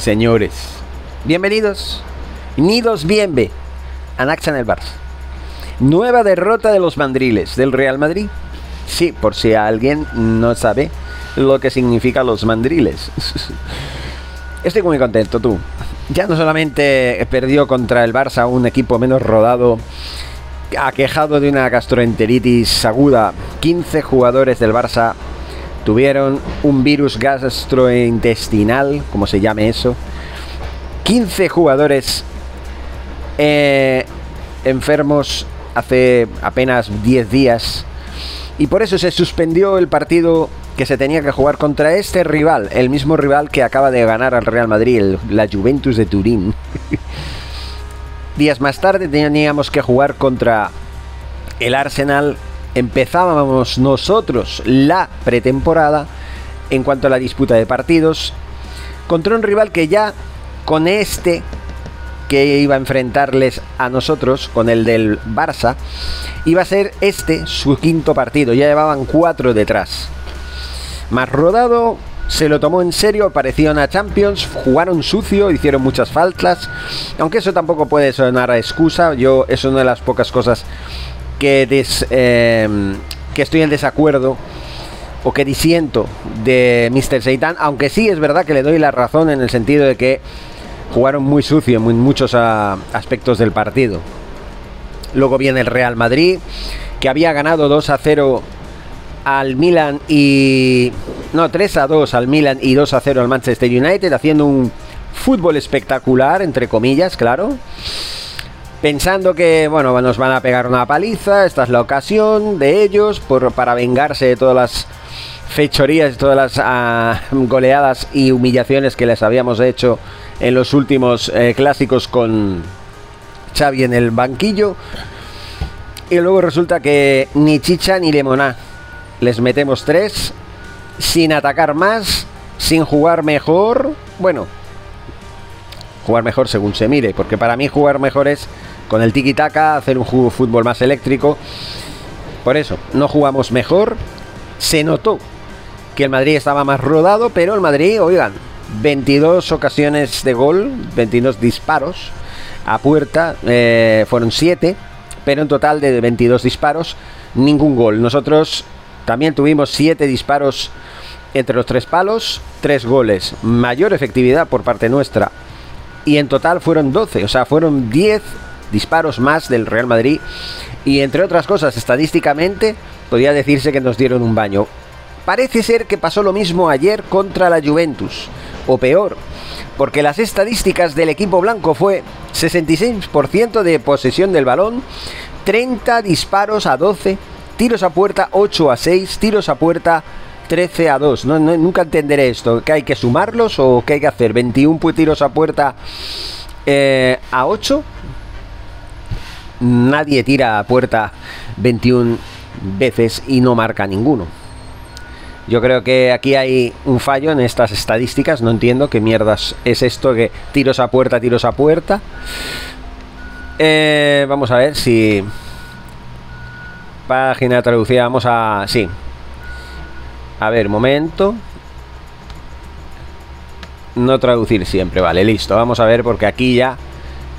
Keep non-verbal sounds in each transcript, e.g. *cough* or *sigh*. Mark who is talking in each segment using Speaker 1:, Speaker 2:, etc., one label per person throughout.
Speaker 1: Señores. Bienvenidos. Nidos bienve. Anaxa en el Barça. Nueva derrota de los mandriles del Real Madrid. Sí, por si alguien no sabe lo que significa los mandriles. *laughs* Estoy muy contento, tú. Ya no solamente perdió contra el Barça un equipo menos rodado, aquejado de una gastroenteritis aguda. 15 jugadores del Barça tuvieron un virus gastrointestinal, como se llame eso. 15 jugadores eh, enfermos hace apenas 10 días. Y por eso se suspendió el partido que se tenía que jugar contra este rival, el mismo rival que acaba de ganar al Real Madrid, la Juventus de Turín. *laughs* Días más tarde teníamos que jugar contra el Arsenal. Empezábamos nosotros la pretemporada en cuanto a la disputa de partidos contra un rival que ya con este que iba a enfrentarles a nosotros, con el del Barça, iba a ser este su quinto partido. Ya llevaban cuatro detrás. Más rodado, se lo tomó en serio, parecía una Champions, jugaron sucio, hicieron muchas faltas, aunque eso tampoco puede sonar a excusa, yo es una de las pocas cosas que, em, que estoy en desacuerdo o que disiento de Mr. Seitan, aunque sí es verdad que le doy la razón en el sentido de que jugaron muy sucio en muchos aspectos del partido. Luego viene el Real Madrid, que había ganado 2 a 0 al Milan y... No, 3 a 2 al Milan y 2 a 0 al Manchester United, haciendo un fútbol espectacular, entre comillas, claro. Pensando que, bueno, nos van a pegar una paliza, esta es la ocasión de ellos por, para vengarse de todas las fechorías, todas las ah, goleadas y humillaciones que les habíamos hecho en los últimos eh, clásicos con Xavi en el banquillo. Y luego resulta que ni chicha ni lemoná les metemos tres, sin atacar más, sin jugar mejor. Bueno, jugar mejor según se mire, porque para mí jugar mejor es con el tiki-taka, hacer un fútbol más eléctrico. Por eso, no jugamos mejor. Se notó que el Madrid estaba más rodado, pero el Madrid, oigan, 22 ocasiones de gol, 22 disparos a puerta, eh, fueron 7, pero en total de 22 disparos, ningún gol. Nosotros también tuvimos 7 disparos entre los tres palos, 3 goles, mayor efectividad por parte nuestra. Y en total fueron 12, o sea, fueron 10 disparos más del Real Madrid. Y entre otras cosas, estadísticamente, podría decirse que nos dieron un baño. Parece ser que pasó lo mismo ayer contra la Juventus, o peor, porque las estadísticas del equipo blanco fue 66% de posesión del balón, 30 disparos a 12 tiros a puerta 8 a 6, tiros a puerta 13 a 2. No, nunca entenderé esto, que hay que sumarlos o qué hay que hacer. 21 tiros a puerta eh, a 8. Nadie tira a puerta 21 veces y no marca ninguno. Yo creo que aquí hay un fallo en estas estadísticas. No entiendo qué mierdas es esto que tiros a puerta, tiros a puerta. Eh, vamos a ver si Página traducida, vamos a... Sí. A ver, momento. No traducir siempre, vale, listo. Vamos a ver porque aquí ya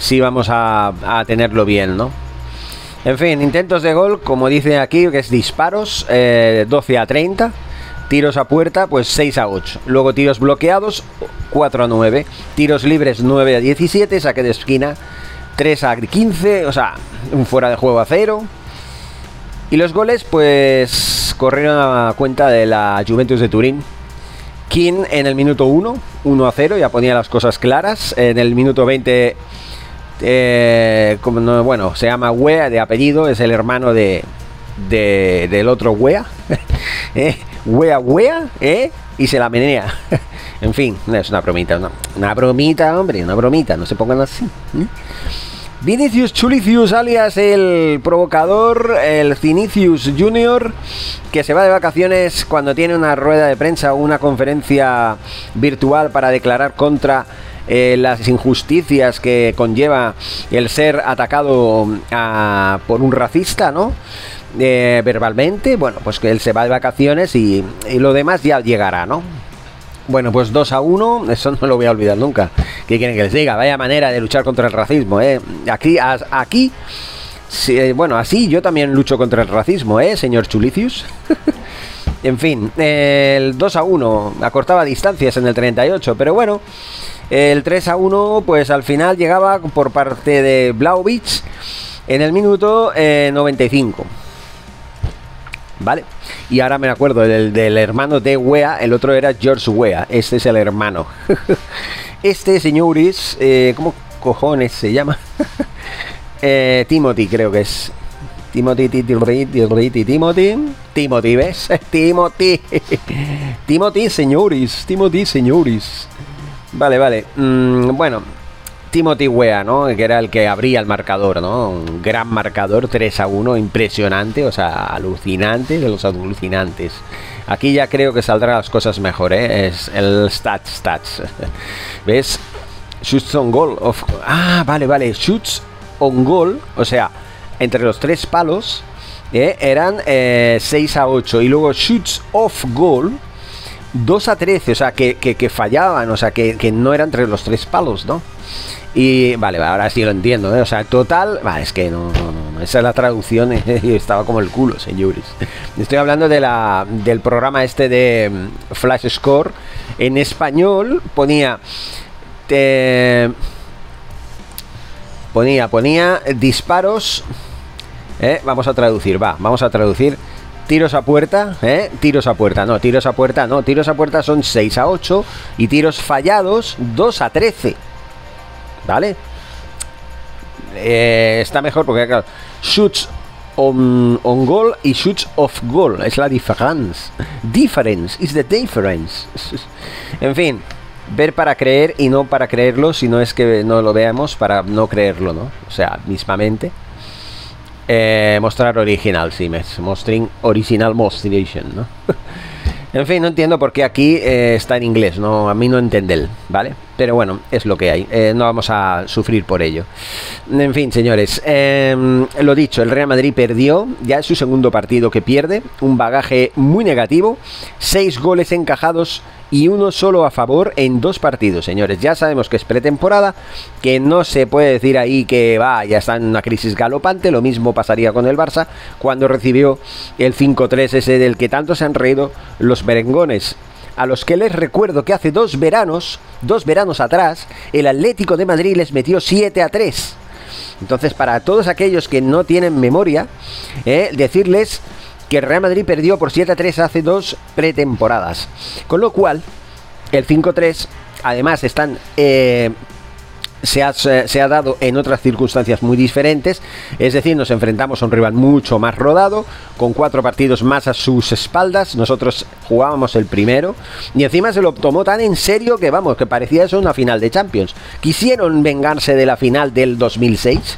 Speaker 1: sí vamos a, tenerlo bien, ¿no? En fin, intentos de gol, como dice aquí, que es disparos, 12 eh, a 30. Tiros a puerta, pues 6 a 8. Luego tiros bloqueados, 4 a 9. Tiros libres, 9 a 17. Saque de esquina, 3 a 15. O sea, un fuera de juego a 0. Y los goles, pues, corrieron a cuenta de la Juventus de Turín. King en el minuto 1, 1 a 0, ya ponía las cosas claras. En el minuto 20, eh, como bueno, se llama Wea de apellido, es el hermano de, del otro Wea. *laughs* ¿Eh? Wea, ¿eh? Y se la menea. *laughs* en fin, es una bromita, una, una bromita, hombre, una bromita, no se pongan así. ¿eh? Vinicius Chulicius, alias el provocador, el Cinicius Junior, que se va de vacaciones cuando tiene una rueda de prensa o una conferencia virtual para declarar contra eh, las injusticias que conlleva el ser atacado ah, por un racista, ¿no? Eh, verbalmente, bueno, pues que él se va de vacaciones y, y lo demás ya llegará, ¿no? Bueno, pues 2 a 1, *laughs* eso no lo voy a olvidar nunca. ¿Qué quieren que les diga? Vaya manera de luchar contra el racismo, ¿eh? Aquí, aquí, eh, bueno, así yo también lucho contra el racismo, ¿eh, señor Chulicius? *laughs* en fin, el 2 a 1, acortaba distancias en el 38, pero bueno, el 3 a 1, pues al final llegaba por parte de Blauvich en el minuto 95. Eh, ¿Vale? Y ahora me acuerdo del, del hermano de Wea, el otro era George Wea, este es el hermano. *laughs* este señores, eh, ¿cómo cojones se llama? *laughs* eh, Timothy creo que es. Timothy, Timothy, Timothy, Timothy, ¿ves? *laughs* Timothy, Timothy, señores, Timothy, señores. Vale, vale. Mm, bueno, Timothy Wea, ¿no? Que era el que abría el marcador, ¿no? Un gran marcador, 3 a 1, impresionante, o sea, alucinante de los alucinantes. Aquí ya creo que saldrán las cosas mejor, ¿eh? Es el stats, stats. *laughs* ¿Ves? Shoots on goal. Of... Ah, vale, vale. Shoots on goal, o sea, entre los tres palos, ¿eh? eran 6 eh, a 8. Y luego shoots off goal, 2 a 13, o sea, que, que, fallaban, o sea, que, que no eran entre los tres palos, ¿no? Y vale, ahora sí lo entiendo, ¿eh? O sea, total, es que no, no, esa es la traducción y *laughs* estaba como el culo, señores. Estoy hablando de la, del programa este de mm, Flash Score. En español ponía... ponía, ponía disparos. ¿eh? Vamos a traducir, va, vamos a traducir. Tiros a puerta, ¿eh? Tiros a puerta, no, tiros a puerta, no, tiros a puerta son 6 a 8 y tiros fallados 2 a 13. ¿Vale? Eh, está mejor porque, claro, shoots on, on goal y shoots off goal. Es la diferencia. Difference is the difference. *laughs* en fin, ver para creer y no para creerlo, si no es que no lo veamos para no creerlo, ¿no? O sea, mismamente. Eh, mostrar original, sí, mostring original mostration, ¿no? *laughs* en fin, no entiendo por qué aquí eh, está en inglés, no, a mí no entender, ¿vale? Pero bueno, es lo que hay. Eh, no vamos a sufrir por ello. En fin, señores, em, lo dicho, el Real Madrid perdió. Ya es su segundo partido que pierde. Un bagaje muy negativo. Seis goles encajados y uno solo a favor en dos partidos, señores. Ya sabemos que es pretemporada, que no se puede decir ahí que va, ya está en una crisis galopante. Lo mismo pasaría con el Barça cuando recibió el 5-3 ese del que tanto se han reído los berengones a los que les recuerdo que hace dos veranos, dos veranos atrás, el Atlético de Madrid les metió 7 a 3. Entonces, para todos aquellos que no tienen memoria, eh, decirles que el Real Madrid perdió por 7 a 3 hace dos pretemporadas. Con lo cual, el 5-3, además están eh, se ha, dado en otras circunstancias muy diferentes, es decir, nos enfrentamos a un rival mucho más rodado, con cuatro partidos más a sus espaldas, nosotros jugábamos el primero, y encima se lo tomó tan en serio que vamos, que parecía eso una final de Champions. Quisieron vengarse de la final del 2006.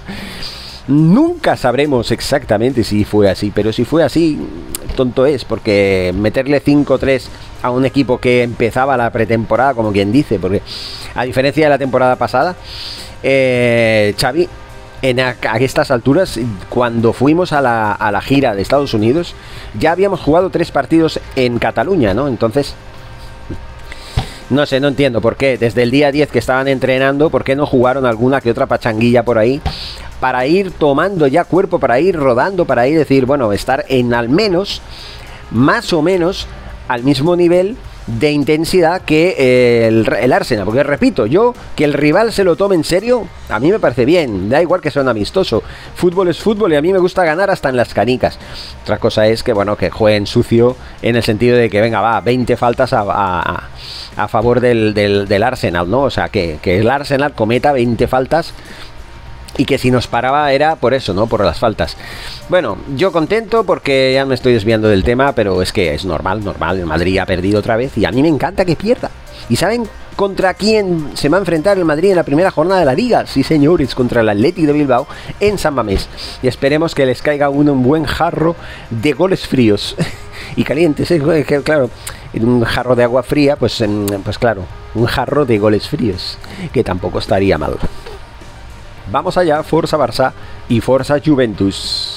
Speaker 1: Nunca sabremos exactamente si fue así, pero si fue así, tonto es, porque meterle 5-3 a un equipo que empezaba la pretemporada, como quien dice, porque a diferencia de la temporada pasada, eh, Xavi, en a, estas alturas, cuando fuimos a la, a la gira de Estados Unidos, ya habíamos jugado tres partidos en Cataluña, ¿no? Entonces, no sé, no entiendo por qué. Desde el día 10 que estaban entrenando, ¿por qué no jugaron alguna que otra pachanguilla por ahí? Para ir tomando ya cuerpo, para ir rodando, para ir decir, bueno, estar en al menos, más o menos, al mismo nivel de intensidad que eh, el, Arsenal. Porque repito, yo que el rival se lo tome en serio, a mí me parece bien. Da igual que sea un amistoso. Fútbol es fútbol y a mí me gusta ganar hasta en las canicas. Otra cosa es que, bueno, que jueguen sucio en el sentido de que, venga, va, 20 faltas a, a, favor del, del, Arsenal, ¿no? O sea, que, que el Arsenal cometa 20 faltas y que si nos paraba era por eso, ¿no? Por las faltas. Bueno, yo contento porque ya me estoy desviando del tema, pero es que es normal, normal. El Madrid ha perdido otra vez y a mí me encanta que pierda. ¿Y saben contra quién se va a enfrentar el Madrid en la primera jornada de la liga? Sí, señores, contra el Atlético de Bilbao en San Mamés. Y esperemos que les caiga uno un buen jarro de goles fríos *laughs* y calientes. ¿eh? Claro, un jarro de agua fría, pues, pues claro, un jarro de goles fríos, que tampoco estaría mal. Vamos allá, Forza Barça y Forza Juventus.